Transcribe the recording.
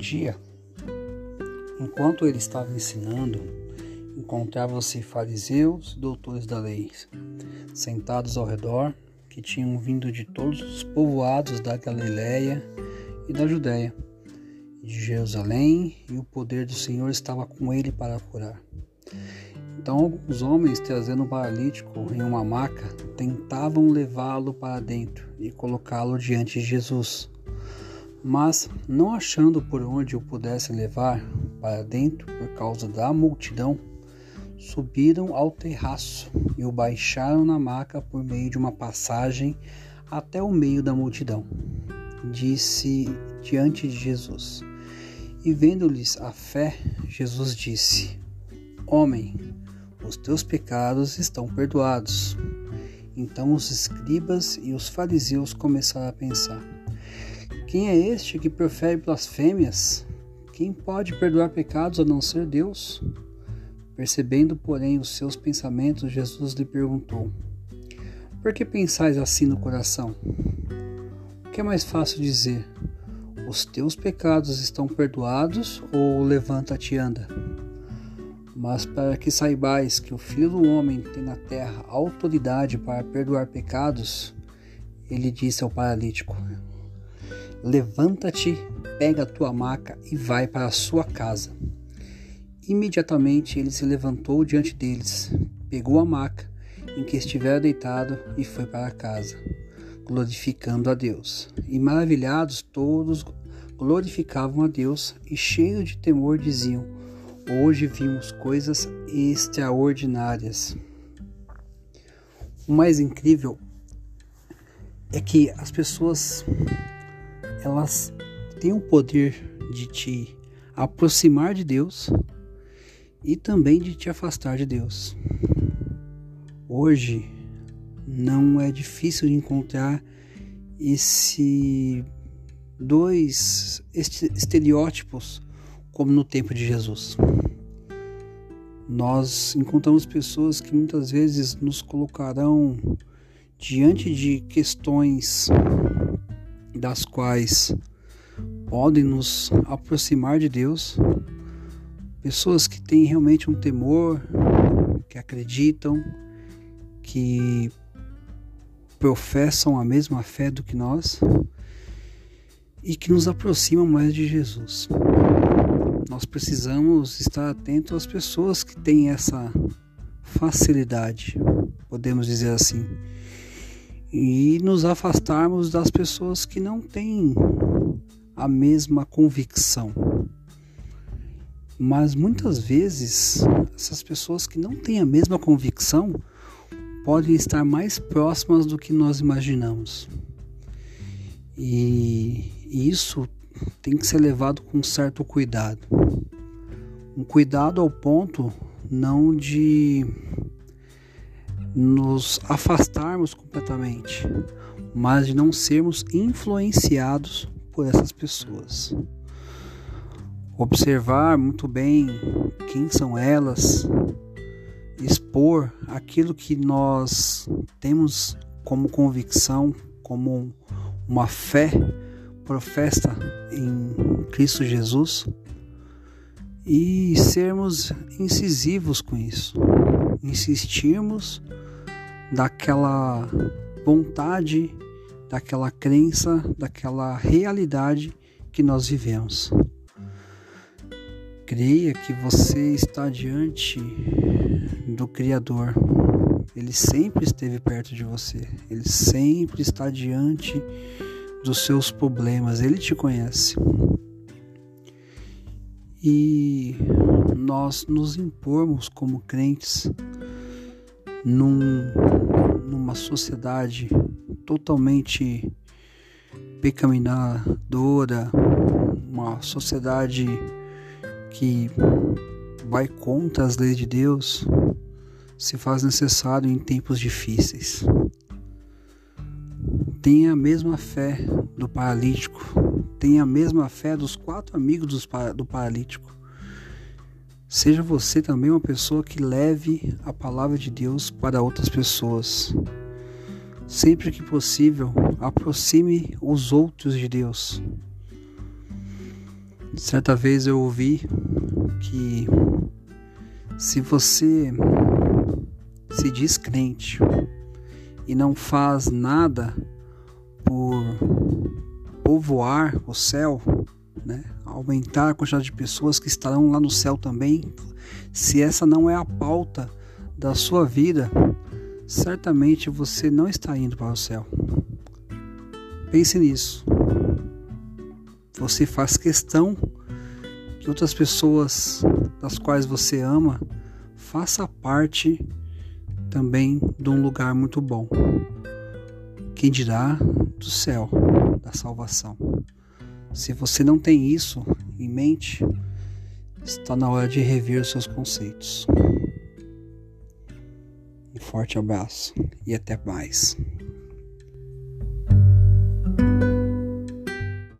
dia, enquanto ele estava ensinando, encontravam-se fariseus e doutores da lei, sentados ao redor, que tinham vindo de todos os povoados da Galiléia e da Judéia, de Jerusalém, e o poder do Senhor estava com ele para curar. Então, alguns homens, trazendo um paralítico em uma maca, tentavam levá-lo para dentro e colocá-lo diante de Jesus. Mas, não achando por onde o pudessem levar para dentro por causa da multidão, subiram ao terraço e o baixaram na maca por meio de uma passagem até o meio da multidão. Disse diante de Jesus. E vendo-lhes a fé, Jesus disse: Homem, os teus pecados estão perdoados. Então os escribas e os fariseus começaram a pensar: Quem é este que profere blasfêmias? Quem pode perdoar pecados a não ser Deus? Percebendo, porém, os seus pensamentos, Jesus lhe perguntou: Por que pensais assim no coração? O que é mais fácil dizer? Os teus pecados estão perdoados ou levanta-te e anda? Mas para que saibais que o Filho do Homem tem na terra autoridade para perdoar pecados, ele disse ao paralítico: Levanta-te, pega a tua maca e vai para a sua casa. Imediatamente ele se levantou diante deles, pegou a maca em que estivera deitado e foi para casa, glorificando a Deus. E maravilhados todos glorificavam a Deus e cheios de temor diziam: Hoje vimos coisas extraordinárias. O mais incrível é que as pessoas elas têm o poder de te aproximar de Deus e também de te afastar de Deus. Hoje não é difícil encontrar esse dois estereótipos como no tempo de Jesus. Nós encontramos pessoas que muitas vezes nos colocarão diante de questões das quais podem nos aproximar de Deus, pessoas que têm realmente um temor, que acreditam, que professam a mesma fé do que nós e que nos aproximam mais de Jesus. Nós precisamos estar atentos às pessoas que têm essa facilidade, podemos dizer assim, e nos afastarmos das pessoas que não têm a mesma convicção. Mas muitas vezes, essas pessoas que não têm a mesma convicção podem estar mais próximas do que nós imaginamos. E isso tem que ser levado com certo cuidado. Um cuidado ao ponto não de nos afastarmos completamente, mas de não sermos influenciados por essas pessoas. Observar muito bem quem são elas, expor aquilo que nós temos como convicção, como uma fé professa em Cristo Jesus e sermos incisivos com isso, insistirmos daquela vontade, daquela crença, daquela realidade que nós vivemos. Creia que você está diante do Criador. Ele sempre esteve perto de você. Ele sempre está diante dos seus problemas, ele te conhece. E nós nos impormos como crentes num, numa sociedade totalmente pecaminosa, uma sociedade que vai contra as leis de Deus, se faz necessário em tempos difíceis tenha a mesma fé do paralítico, tenha a mesma fé dos quatro amigos do paralítico. Seja você também uma pessoa que leve a palavra de Deus para outras pessoas. Sempre que possível, aproxime os outros de Deus. Certa vez eu ouvi que se você se diz crente e não faz nada por povoar o céu, né? Aumentar a quantidade de pessoas que estarão lá no céu também, se essa não é a pauta da sua vida, certamente você não está indo para o céu. Pense nisso. Você faz questão que outras pessoas das quais você ama faça parte também de um lugar muito bom. Quem dirá do céu, da salvação. Se você não tem isso em mente, está na hora de rever os seus conceitos. Um forte abraço e até mais.